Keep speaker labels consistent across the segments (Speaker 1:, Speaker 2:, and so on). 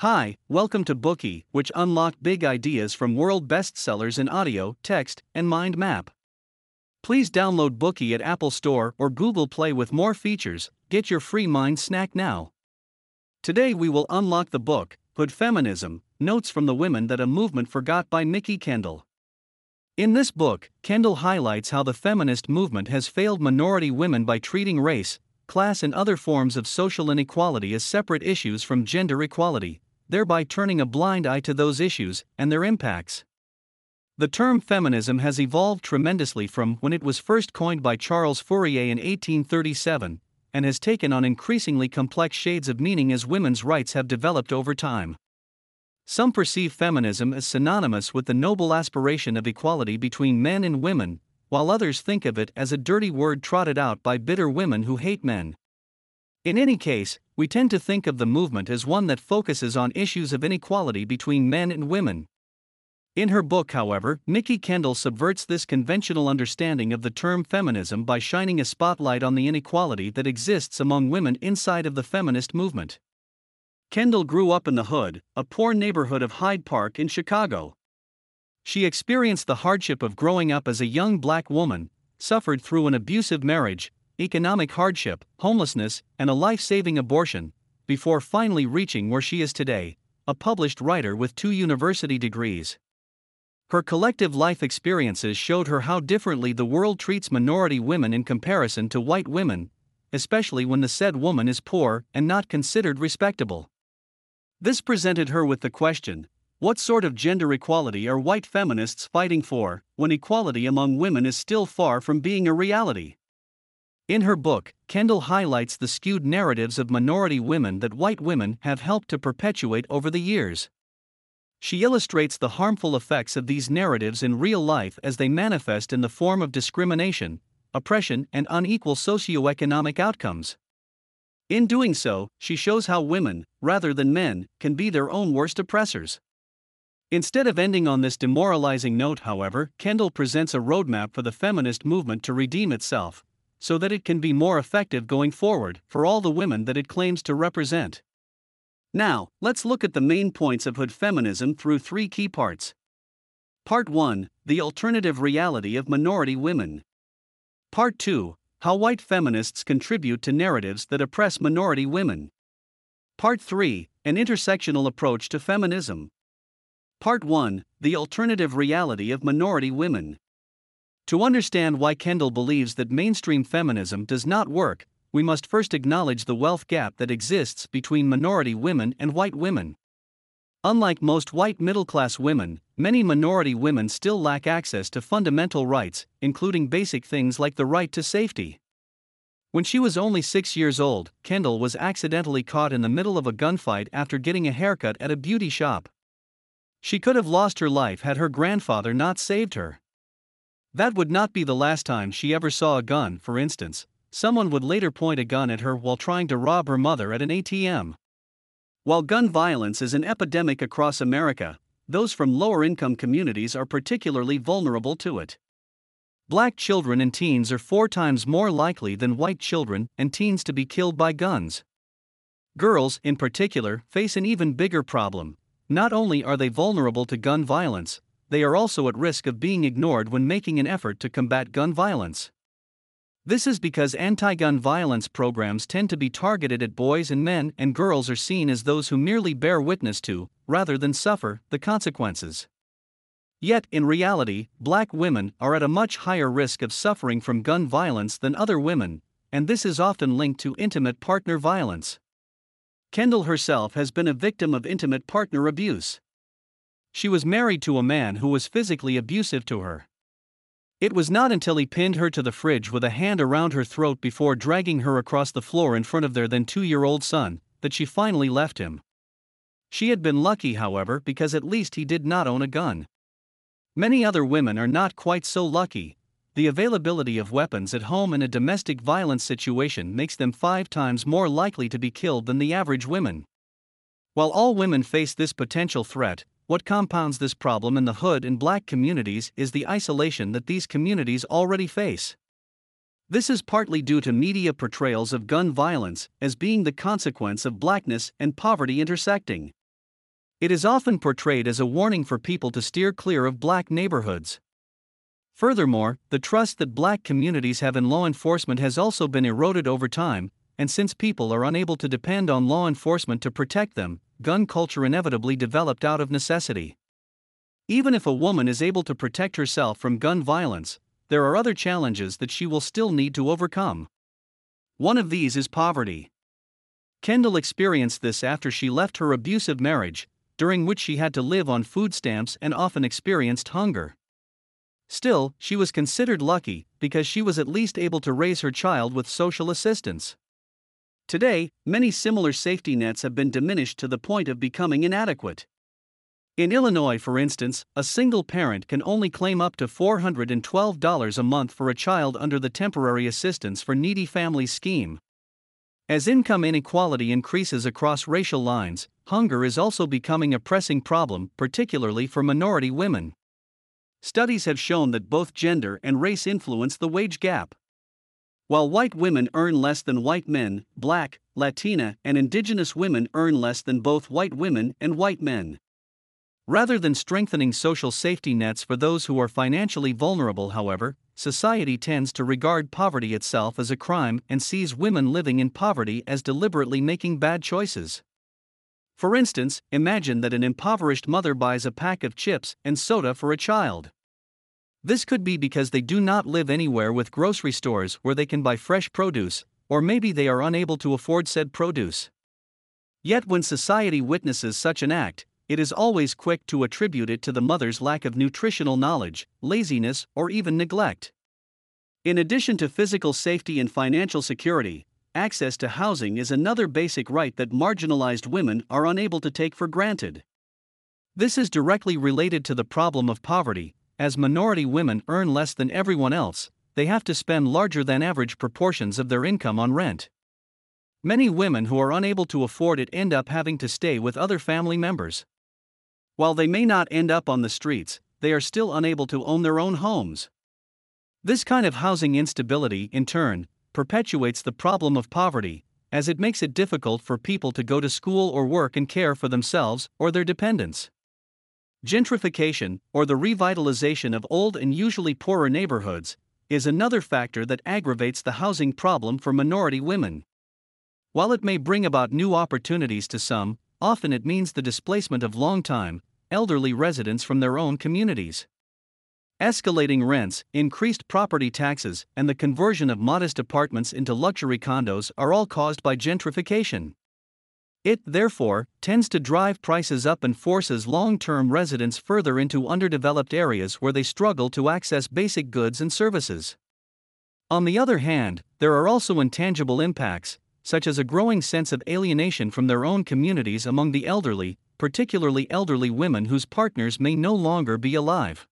Speaker 1: Hi, welcome to Bookey, which unlock big ideas from world bestsellers in audio, text, and mind map. Please download Bookey at Apple Store or Google Play with more features. Get your free mind snack now. Today we will unlock the book, Hood Feminism Notes from the Women That a Movement Forgot by Mikki Kendall. In this book, Kendall highlights how the feminist movement has failed minority women by treating race, class, and other forms of social inequality as separate issues from gender equality, thereby turning a blind eye to those issues and their impacts. The term feminism has evolved tremendously from when it was first coined by Charles Fourier in 1837 and has taken on increasingly complex shades of meaning as women's rights have developed over time. Some perceive feminism as synonymous with the noble aspiration of equality between men and women, while others think of it as a dirty word trotted out by bitter women who hate men. In any case, we tend to think of the movement as one that focuses on issues of inequality between men and women. In her book, however, Mikki Kendall subverts this conventional understanding of the term feminism by shining a spotlight on the inequality that exists among women inside of the feminist movement. Kendall grew up in the Hood, a poor neighborhood of Hyde Park in Chicago. She experienced the hardship of growing up as a young black woman, suffered through an abusive marriage, economic hardship, homelessness, and a life saving abortion, before finally reaching where she is today, a published writer with two university degrees. Her collective life experiences showed her how differently the world treats minority women in comparison to white women, especially when the said woman is poor and not considered respectable. This presented her with the question what sort of gender equality are white feminists fighting for when equality among women is still far from being a reality? In her book, Kendall highlights the skewed narratives of minority women that white women have helped to perpetuate over the years. She illustrates the harmful effects of these narratives in real life as they manifest in the form of discrimination, oppression, and unequal socioeconomic outcomes. In doing so, she shows how women, rather than men, can be their own worst oppressors. Instead of ending on this demoralizing note, however, Kendall presents a roadmap for the feminist movement to redeem itself, so that it can be more effective going forward for all the women that it claims to represent. Now, let's look at the main points of Hood feminism through three key parts. Part 1 The Alternative Reality of Minority Women. Part 2 How White Feminists Contribute to Narratives That Oppress Minority Women. Part 3 An Intersectional Approach to Feminism. Part 1 The Alternative Reality of Minority Women. To understand why Kendall believes that mainstream feminism does not work, we must first acknowledge the wealth gap that exists between minority women and white women. Unlike most white middle class women, many minority women still lack access to fundamental rights, including basic things like the right to safety. When she was only six years old, Kendall was accidentally caught in the middle of a gunfight after getting a haircut at a beauty shop. She could have lost her life had her grandfather not saved her. That would not be the last time she ever saw a gun, for instance, someone would later point a gun at her while trying to rob her mother at an ATM. While gun violence is an epidemic across America, those from lower income communities are particularly vulnerable to it. Black children and teens are four times more likely than white children and teens to be killed by guns. Girls, in particular, face an even bigger problem. Not only are they vulnerable to gun violence, they are also at risk of being ignored when making an effort to combat gun violence. This is because anti gun violence programs tend to be targeted at boys and men, and girls are seen as those who merely bear witness to, rather than suffer, the consequences. Yet, in reality, black women are at a much higher risk of suffering from gun violence than other women, and this is often linked to intimate partner violence. Kendall herself has been a victim of intimate partner abuse. She was married to a man who was physically abusive to her. It was not until he pinned her to the fridge with a hand around her throat before dragging her across the floor in front of their then two year old son that she finally left him. She had been lucky, however, because at least he did not own a gun. Many other women are not quite so lucky. The availability of weapons at home in a domestic violence situation makes them five times more likely to be killed than the average women. While all women face this potential threat, what compounds this problem in the hood and black communities is the isolation that these communities already face. This is partly due to media portrayals of gun violence as being the consequence of blackness and poverty intersecting. It is often portrayed as a warning for people to steer clear of black neighborhoods. Furthermore, the trust that black communities have in law enforcement has also been eroded over time, and since people are unable to depend on law enforcement to protect them, gun culture inevitably developed out of necessity. Even if a woman is able to protect herself from gun violence, there are other challenges that she will still need to overcome. One of these is poverty. Kendall experienced this after she left her abusive marriage, during which she had to live on food stamps and often experienced hunger. Still, she was considered lucky because she was at least able to raise her child with social assistance. Today, many similar safety nets have been diminished to the point of becoming inadequate. In Illinois, for instance, a single parent can only claim up to $412 a month for a child under the Temporary Assistance for Needy Families scheme. As income inequality increases across racial lines, hunger is also becoming a pressing problem, particularly for minority women. Studies have shown that both gender and race influence the wage gap. While white women earn less than white men, black, Latina, and indigenous women earn less than both white women and white men. Rather than strengthening social safety nets for those who are financially vulnerable, however, society tends to regard poverty itself as a crime and sees women living in poverty as deliberately making bad choices. For instance, imagine that an impoverished mother buys a pack of chips and soda for a child. This could be because they do not live anywhere with grocery stores where they can buy fresh produce, or maybe they are unable to afford said produce. Yet, when society witnesses such an act, it is always quick to attribute it to the mother's lack of nutritional knowledge, laziness, or even neglect. In addition to physical safety and financial security, access to housing is another basic right that marginalized women are unable to take for granted. This is directly related to the problem of poverty, as minority women earn less than everyone else, they have to spend larger than average proportions of their income on rent. Many women who are unable to afford it end up having to stay with other family members. While they may not end up on the streets, they are still unable to own their own homes. This kind of housing instability, in turn, perpetuates the problem of poverty, as it makes it difficult for people to go to school or work and care for themselves or their dependents. Gentrification, or the revitalization of old and usually poorer neighborhoods, is another factor that aggravates the housing problem for minority women. While it may bring about new opportunities to some, often it means the displacement of long-time, elderly residents from their own communities. Escalating rents, increased property taxes, and the conversion of modest apartments into luxury condos are all caused by gentrification. It, therefore, tends to drive prices up and forces long term residents further into underdeveloped areas where they struggle to access basic goods and services. On the other hand, there are also intangible impacts, such as a growing sense of alienation from their own communities among the elderly, particularly elderly women whose partners may no longer be alive.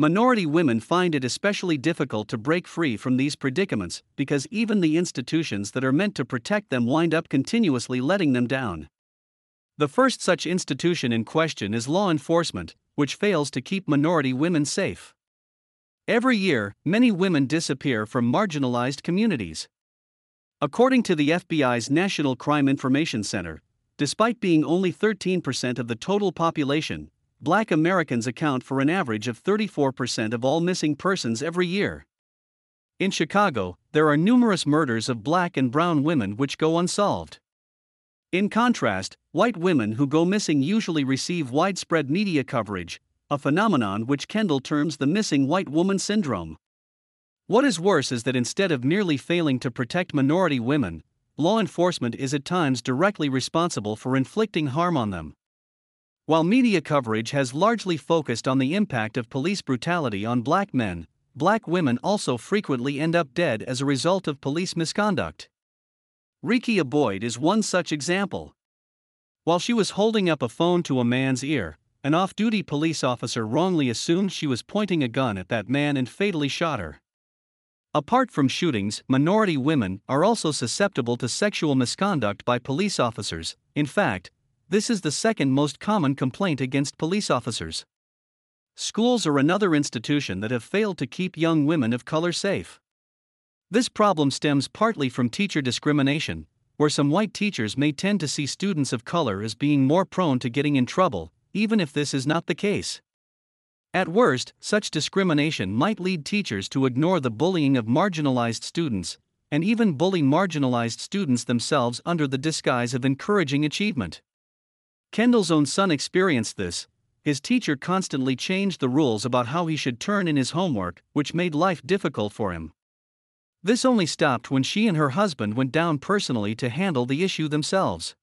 Speaker 1: Minority women find it especially difficult to break free from these predicaments because even the institutions that are meant to protect them wind up continuously letting them down. The first such institution in question is law enforcement, which fails to keep minority women safe. Every year, many women disappear from marginalized communities. According to the FBI's National Crime Information Center, despite being only 13% of the total population, black Americans account for an average of 34% of all missing persons every year. In Chicago, there are numerous murders of black and brown women which go unsolved. In contrast, white women who go missing usually receive widespread media coverage, a phenomenon which Kendall terms the missing white woman syndrome. What is worse is that instead of merely failing to protect minority women, law enforcement is at times directly responsible for inflicting harm on them. While media coverage has largely focused on the impact of police brutality on black men, black women also frequently end up dead as a result of police misconduct. Rekia Boyd is one such example. While she was holding up a phone to a man's ear, an off duty police officer wrongly assumed she was pointing a gun at that man and fatally shot her. Apart from shootings, minority women are also susceptible to sexual misconduct by police officers. In fact, this is the second most common complaint against police officers. Schools are another institution that have failed to keep young women of color safe. This problem stems partly from teacher discrimination, where some white teachers may tend to see students of color as being more prone to getting in trouble, even if this is not the case. At worst, such discrimination might lead teachers to ignore the bullying of marginalized students, and even bully marginalized students themselves under the disguise of encouraging achievement. Kendall's own son experienced this. His teacher constantly changed the rules about how he should turn in his homework, which made life difficult for him. This only stopped when she and her husband went down personally to handle the issue themselves.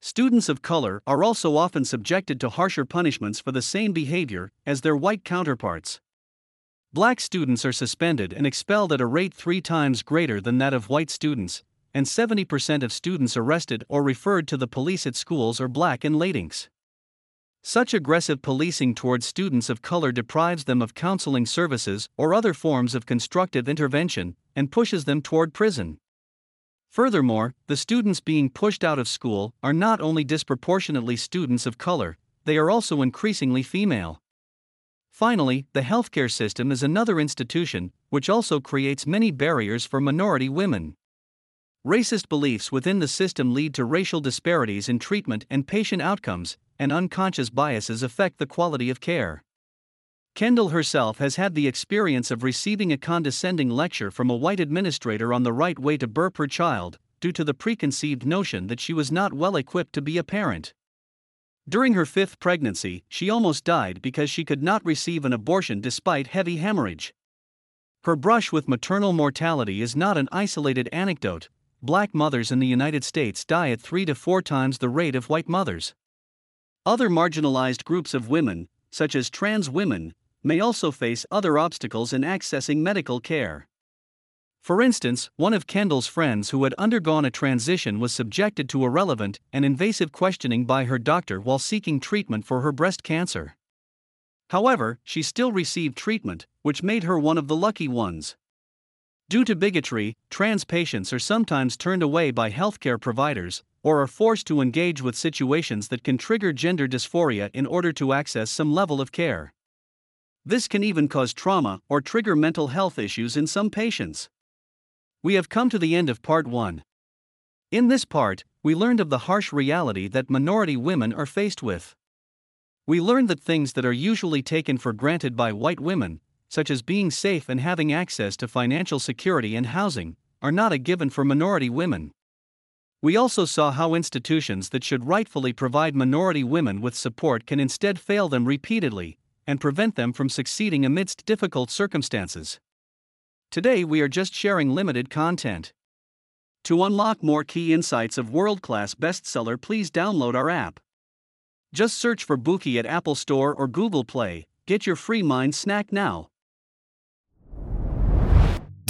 Speaker 1: Students of color are also often subjected to harsher punishments for the same behavior as their white counterparts. Black students are suspended and expelled at a rate three times greater than that of white students, and 70% of students arrested or referred to the police at schools are black in Latinx. Such aggressive policing towards students of color deprives them of counseling services or other forms of constructive intervention and pushes them toward prison. Furthermore, the students being pushed out of school are not only disproportionately students of color, they are also increasingly female. Finally, the healthcare system is another institution which also creates many barriers for minority women. Racist beliefs within the system lead to racial disparities in treatment and patient outcomes, and unconscious biases affect the quality of care. Kendall herself has had the experience of receiving a condescending lecture from a white administrator on the right way to burp her child, due to the preconceived notion that she was not well equipped to be a parent. During her fifth pregnancy, she almost died because she could not receive an abortion despite heavy hemorrhage. Her brush with maternal mortality is not an isolated anecdote. Black mothers in the United States die at three to four times the rate of white mothers. Other marginalized groups of women, such as trans women, may also face other obstacles in accessing medical care. For instance, one of Kendall's friends who had undergone a transition was subjected to irrelevant and invasive questioning by her doctor while seeking treatment for her breast cancer. However, she still received treatment, which made her one of the lucky ones. Due to bigotry, trans patients are sometimes turned away by healthcare providers or are forced to engage with situations that can trigger gender dysphoria in order to access some level of care. This can even cause trauma or trigger mental health issues in some patients. We have come to the end of part 1. In this part, we learned of the harsh reality that minority women are faced with. We learned that things that are usually taken for granted by white women, such as being safe and having access to financial security and housing, are not a given for minority women. We also saw how institutions that should rightfully provide minority women with support can instead fail them repeatedly, and prevent them from succeeding amidst difficult circumstances. Today, we are just sharing limited content. To unlock more key insights of world class bestseller, please download our app. Just search for Bookey at Apple Store or Google Play. Get your free mind snack now.